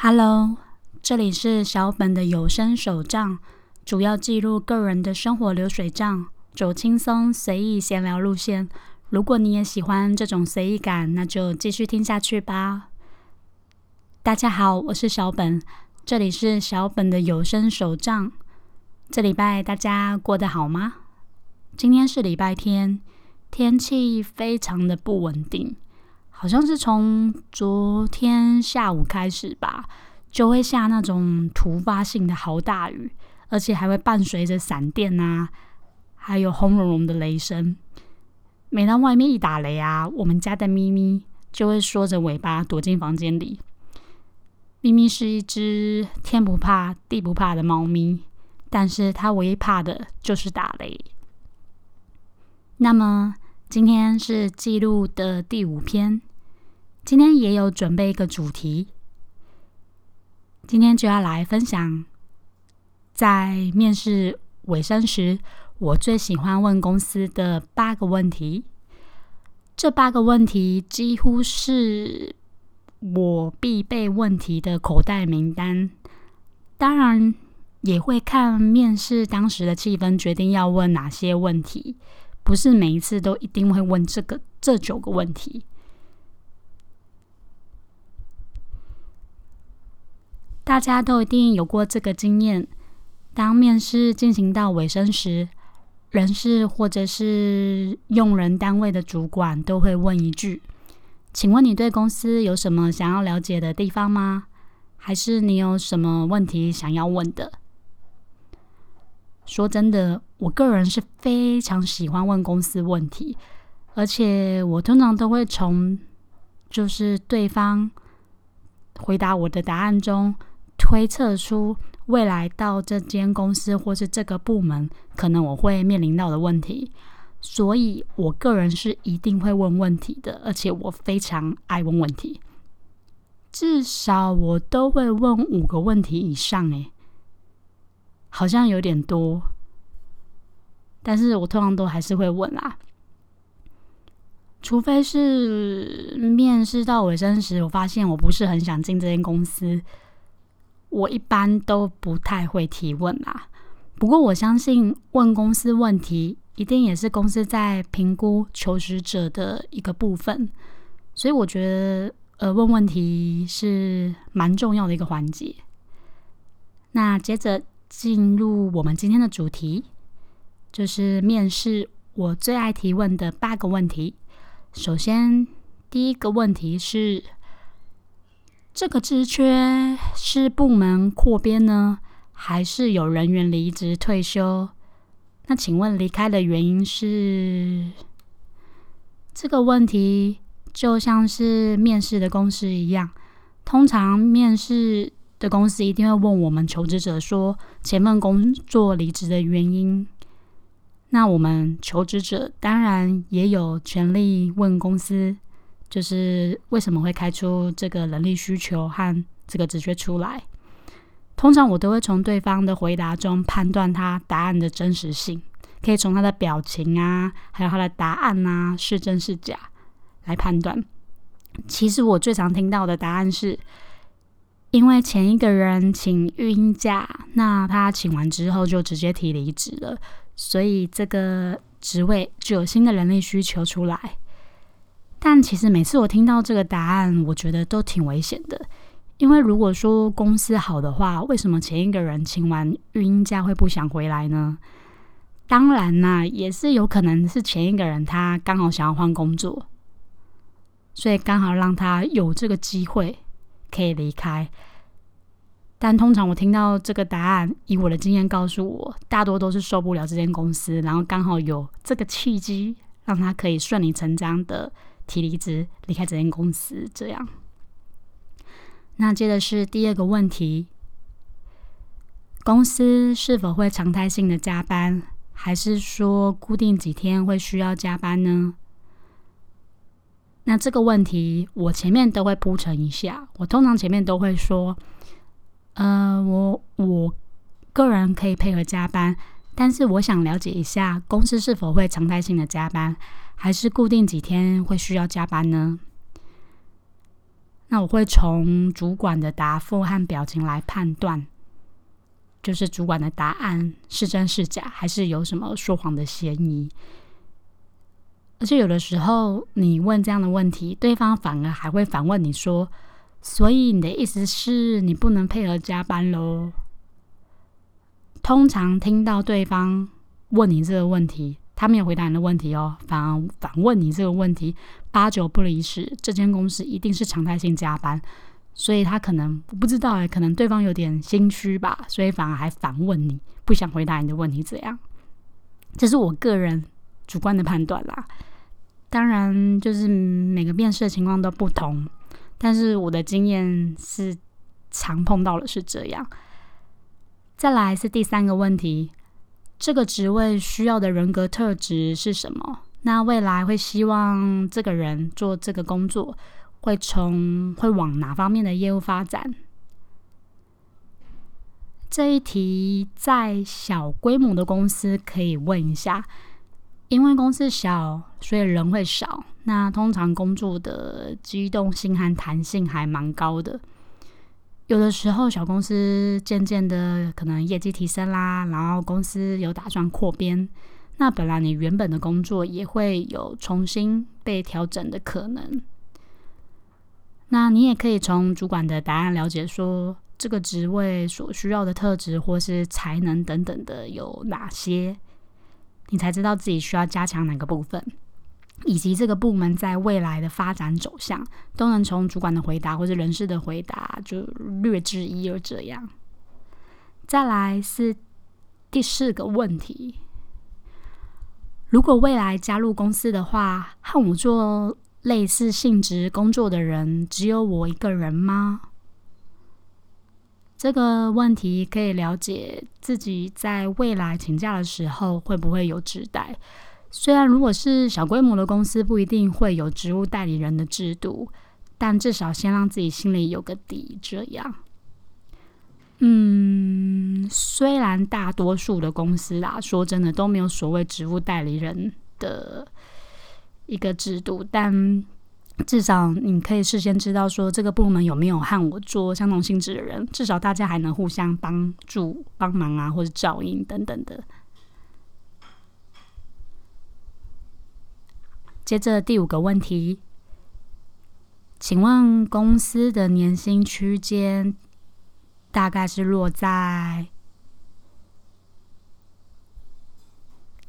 Hello，这里是小本的有声手账，主要记录个人的生活流水账，走轻松随意闲聊路线。如果你也喜欢这种随意感，那就继续听下去吧。大家好，我是小本，这里是小本的有声手账。这礼拜大家过得好吗？今天是礼拜天，天气非常的不稳定。好像是从昨天下午开始吧，就会下那种突发性的好大雨，而且还会伴随着闪电啊，还有轰隆隆的雷声。每当外面一打雷啊，我们家的咪咪就会缩着尾巴躲进房间里。咪咪是一只天不怕地不怕的猫咪，但是它唯一怕的就是打雷。那么今天是记录的第五篇。今天也有准备一个主题，今天就要来分享，在面试尾声时，我最喜欢问公司的八个问题。这八个问题几乎是我必备问题的口袋名单。当然，也会看面试当时的气氛，决定要问哪些问题。不是每一次都一定会问这个这九个问题。大家都一定有过这个经验：当面试进行到尾声时，人事或者是用人单位的主管都会问一句：“请问你对公司有什么想要了解的地方吗？还是你有什么问题想要问的？”说真的，我个人是非常喜欢问公司问题，而且我通常都会从就是对方回答我的答案中。推测出未来到这间公司或是这个部门可能我会面临到的问题，所以我个人是一定会问问题的，而且我非常爱问问题，至少我都会问五个问题以上。诶，好像有点多，但是我通常都还是会问啦，除非是面试到尾声时，我发现我不是很想进这间公司。我一般都不太会提问啦，不过我相信问公司问题一定也是公司在评估求职者的一个部分，所以我觉得呃问问题是蛮重要的一个环节。那接着进入我们今天的主题，就是面试我最爱提问的八个问题。首先第一个问题是。这个职缺是部门扩编呢，还是有人员离职退休？那请问离开的原因是？这个问题就像是面试的公司一样，通常面试的公司一定会问我们求职者说前份工作离职的原因。那我们求职者当然也有权利问公司。就是为什么会开出这个能力需求和这个直觉出来？通常我都会从对方的回答中判断他答案的真实性，可以从他的表情啊，还有他的答案啊是真是假来判断。其实我最常听到的答案是，因为前一个人请育婴假，那他请完之后就直接提离职了，所以这个职位就有新的人力需求出来。但其实每次我听到这个答案，我觉得都挺危险的。因为如果说公司好的话，为什么前一个人请完育婴假会不想回来呢？当然啦，也是有可能是前一个人他刚好想要换工作，所以刚好让他有这个机会可以离开。但通常我听到这个答案，以我的经验告诉我，大多都是受不了这间公司，然后刚好有这个契机，让他可以顺理成章的。提离职，离开这间公司，这样。那接着是第二个问题：公司是否会常态性的加班，还是说固定几天会需要加班呢？那这个问题，我前面都会铺陈一下。我通常前面都会说，呃，我我个人可以配合加班，但是我想了解一下公司是否会常态性的加班。还是固定几天会需要加班呢？那我会从主管的答复和表情来判断，就是主管的答案是真是假，还是有什么说谎的嫌疑。而且有的时候，你问这样的问题，对方反而还会反问你说：“所以你的意思是你不能配合加班喽？”通常听到对方问你这个问题，他没有回答你的问题哦，反而反问你这个问题，八九不离十，这间公司一定是常态性加班，所以他可能不知道哎，可能对方有点心虚吧，所以反而还反问你，不想回答你的问题，怎样？这是我个人主观的判断啦。当然，就是每个面试的情况都不同，但是我的经验是常碰到的是这样。再来是第三个问题，这个职位需要的人格特质是什么？那未来会希望这个人做这个工作，会从会往哪方面的业务发展？这一题在小规模的公司可以问一下。因为公司小，所以人会少。那通常工作的机动性和弹性还蛮高的。有的时候，小公司渐渐的可能业绩提升啦，然后公司有打算扩编，那本来你原本的工作也会有重新被调整的可能。那你也可以从主管的答案了解说，这个职位所需要的特质或是才能等等的有哪些。你才知道自己需要加强哪个部分，以及这个部门在未来的发展走向，都能从主管的回答或者人事的回答就略知一二。这样，再来是第四个问题：如果未来加入公司的话，和我做类似性质工作的人只有我一个人吗？这个问题可以了解自己在未来请假的时候会不会有指代。虽然如果是小规模的公司，不一定会有职务代理人的制度，但至少先让自己心里有个底。这样，嗯，虽然大多数的公司啦，说真的都没有所谓职务代理人的一个制度，但。至少你可以事先知道说这个部门有没有和我做相同性质的人，至少大家还能互相帮助、帮忙啊，或者照应等等的。接着第五个问题，请问公司的年薪区间大概是落在？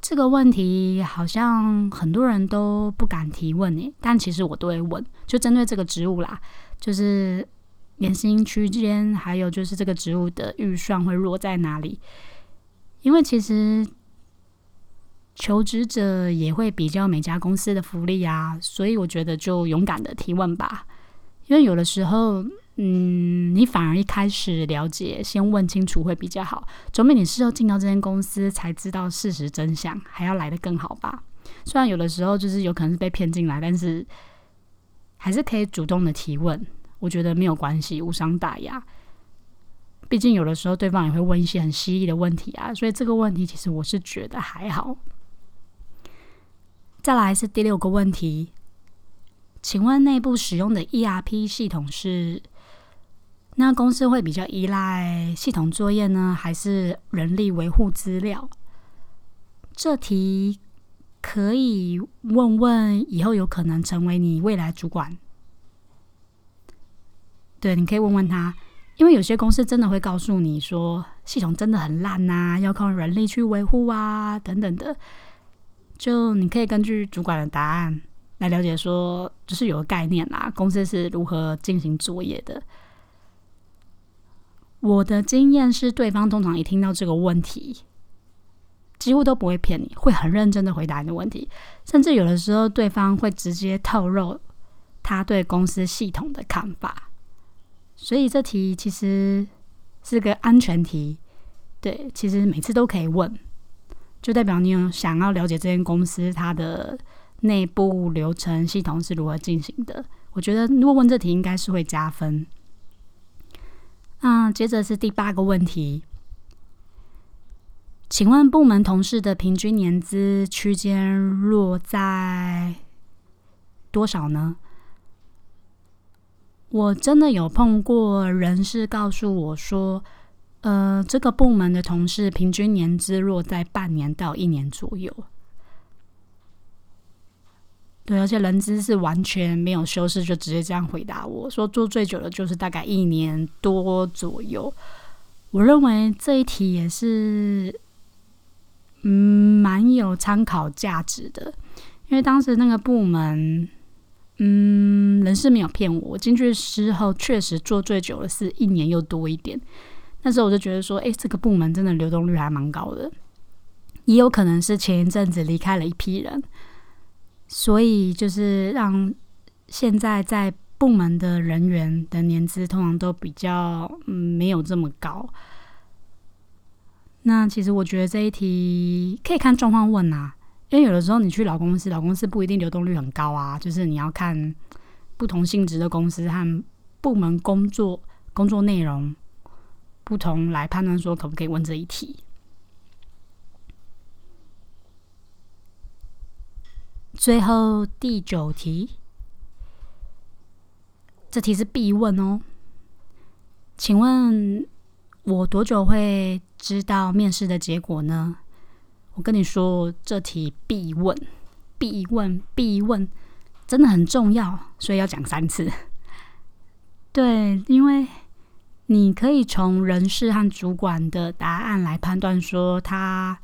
这个问题好像很多人都不敢提问诶，但其实我都会问，就针对这个职务啦，就是年薪区间，还有就是这个职务的预算会落在哪里？因为其实求职者也会比较每家公司的福利啊，所以我觉得就勇敢的提问吧，因为有的时候。嗯，你反而一开始了解，先问清楚会比较好，总比你事后进到这间公司才知道事实真相还要来的更好吧？虽然有的时候就是有可能是被骗进来，但是还是可以主动的提问，我觉得没有关系，无伤大雅。毕竟有的时候对方也会问一些很犀利的问题啊，所以这个问题其实我是觉得还好。再来是第六个问题，请问内部使用的 ERP 系统是？那公司会比较依赖系统作业呢，还是人力维护资料？这题可以问问以后有可能成为你未来主管。对，你可以问问他，因为有些公司真的会告诉你说系统真的很烂呐，要靠人力去维护啊，等等的。就你可以根据主管的答案来了解，说就是有个概念啦，公司是如何进行作业的。我的经验是，对方通常一听到这个问题，几乎都不会骗你，会很认真的回答你的问题，甚至有的时候对方会直接透露他对公司系统的看法。所以这题其实是个安全题，对，其实每次都可以问，就代表你有想要了解这间公司它的内部流程系统是如何进行的。我觉得如果问这题，应该是会加分。那接着是第八个问题，请问部门同事的平均年资区间落在多少呢？我真的有碰过人事告诉我说，呃，这个部门的同事平均年资落在半年到一年左右。对，而且人资是完全没有修饰，就直接这样回答我说，做最久的就是大概一年多左右。我认为这一题也是，嗯，蛮有参考价值的，因为当时那个部门，嗯，人事没有骗我，进去之后确实做最久的是一年又多一点。那时候我就觉得说，哎，这个部门真的流动率还蛮高的，也有可能是前一阵子离开了一批人。所以就是让现在在部门的人员的年资通常都比较嗯没有这么高。那其实我觉得这一题可以看状况问啊，因为有的时候你去老公司，老公司不一定流动率很高啊，就是你要看不同性质的公司和部门工作工作内容不同来判断说可不可以问这一题。最后第九题，这题是必问哦。请问我多久会知道面试的结果呢？我跟你说，这题必问，必问，必问，真的很重要，所以要讲三次。对，因为你可以从人事和主管的答案来判断，说他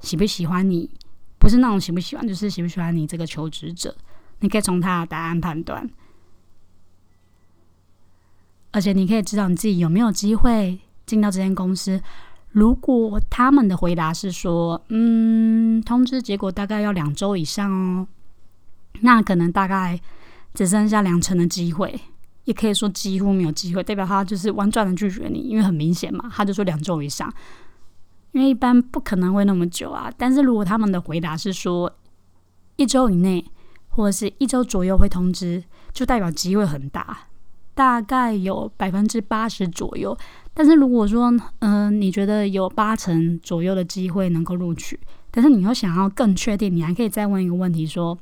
喜不喜欢你。不是那种喜不喜欢，就是喜不喜欢你这个求职者。你可以从他的答案判断，而且你可以知道你自己有没有机会进到这间公司。如果他们的回答是说，嗯，通知结果大概要两周以上哦，那可能大概只剩下两成的机会，也可以说几乎没有机会，代表他就是婉转的拒绝你，因为很明显嘛，他就说两周以上。因为一般不可能会那么久啊，但是如果他们的回答是说一周以内或者是一周左右会通知，就代表机会很大，大概有百分之八十左右。但是如果说，嗯，你觉得有八成左右的机会能够录取，但是你又想要更确定，你还可以再问一个问题说：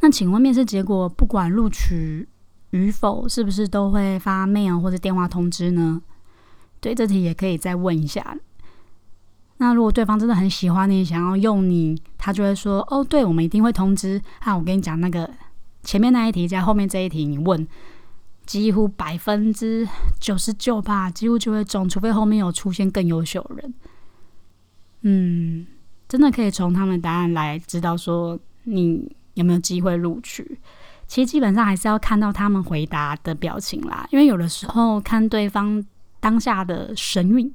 那请问面试结果不管录取与否，是不是都会发 mail 或者电话通知呢？对，这题也可以再问一下。那如果对方真的很喜欢你，想要用你，他就会说：“哦，对，我们一定会通知。”啊，我跟你讲，那个前面那一题加后面这一题，你问，几乎百分之九十九吧，几乎就会中，除非后面有出现更优秀的人。嗯，真的可以从他们答案来知道说你有没有机会录取。其实基本上还是要看到他们回答的表情啦，因为有的时候看对方当下的神韵，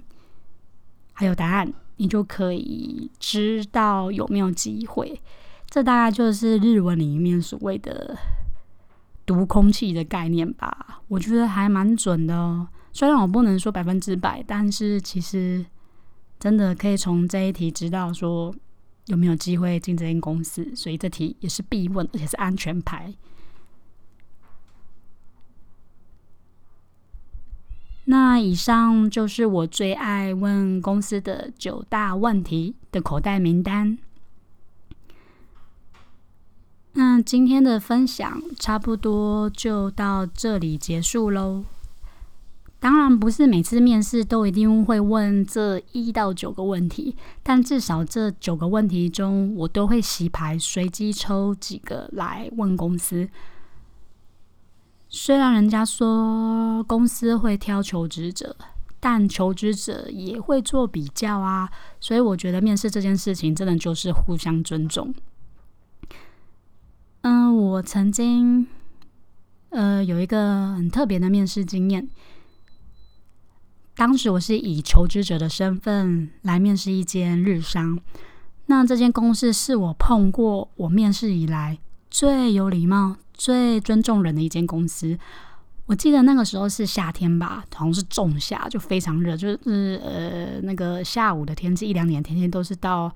还有答案。你就可以知道有没有机会，这大概就是日文里面所谓的“读空气”的概念吧。我觉得还蛮准的哦。虽然我不能说百分之百，但是其实真的可以从这一题知道说有没有机会进这间公司。所以这题也是必问，而且是安全牌。那以上就是我最爱问公司的九大问题的口袋名单。那今天的分享差不多就到这里结束喽。当然不是每次面试都一定会问这一到九个问题，但至少这九个问题中，我都会洗牌，随机抽几个来问公司。虽然人家说公司会挑求职者，但求职者也会做比较啊，所以我觉得面试这件事情真的就是互相尊重。嗯，我曾经呃有一个很特别的面试经验，当时我是以求职者的身份来面试一间日商，那这间公司是我碰过我面试以来最有礼貌。最尊重人的一间公司，我记得那个时候是夏天吧，好像是仲夏，就非常热，就是呃那个下午的天气，一两点天气都是到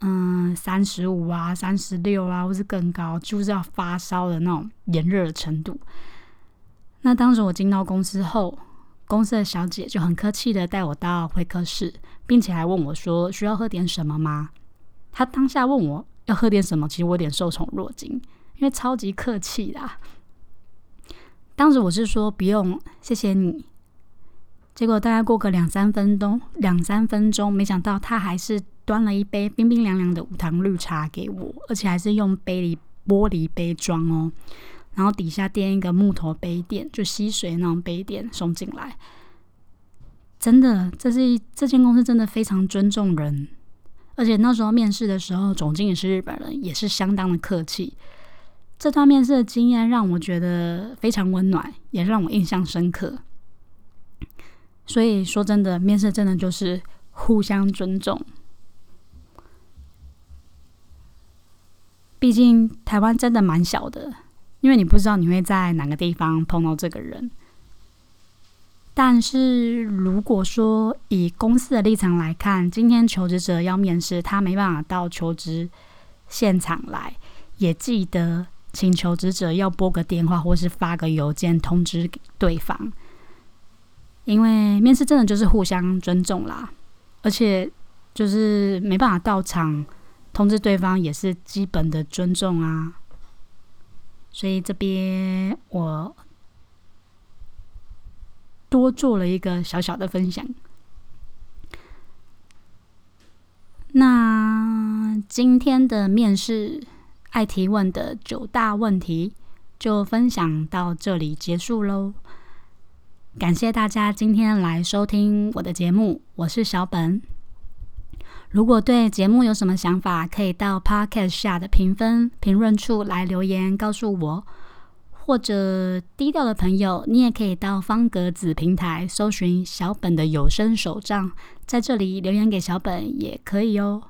嗯三十五啊、三十六啊，或是更高，就是要发烧的那种炎热的程度。那当时我进到公司后，公司的小姐就很客气的带我到会客室，并且还问我说需要喝点什么吗？她当下问我要喝点什么，其实我有点受宠若惊。因为超级客气啦，当时我是说不用，谢谢你。结果大概过个两三分钟，两三分钟，没想到他还是端了一杯冰冰凉凉的无糖绿茶给我，而且还是用杯里玻璃杯装哦，然后底下垫一个木头杯垫，就吸水那种杯垫送进来。真的，这是这间公司真的非常尊重人，而且那时候面试的时候，总经理是日本人，也是相当的客气。这段面试的经验让我觉得非常温暖，也让我印象深刻。所以说真的，面试真的就是互相尊重。毕竟台湾真的蛮小的，因为你不知道你会在哪个地方碰到这个人。但是如果说以公司的立场来看，今天求职者要面试，他没办法到求职现场来，也记得。请求职者要拨个电话，或是发个邮件通知对方，因为面试真的就是互相尊重啦，而且就是没办法到场通知对方，也是基本的尊重啊。所以这边我多做了一个小小的分享。那今天的面试。爱提问的九大问题就分享到这里结束喽。感谢大家今天来收听我的节目，我是小本。如果对节目有什么想法，可以到 Podcast 下的评分评论处来留言告诉我，或者低调的朋友，你也可以到方格子平台搜寻小本的有声手账，在这里留言给小本也可以哦。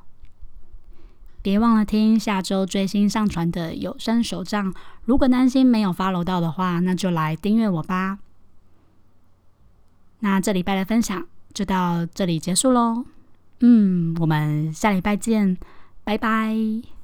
别忘了听下周最新上传的有声手账。如果担心没有 follow 到的话，那就来订阅我吧。那这礼拜的分享就到这里结束喽。嗯，我们下礼拜见，拜拜。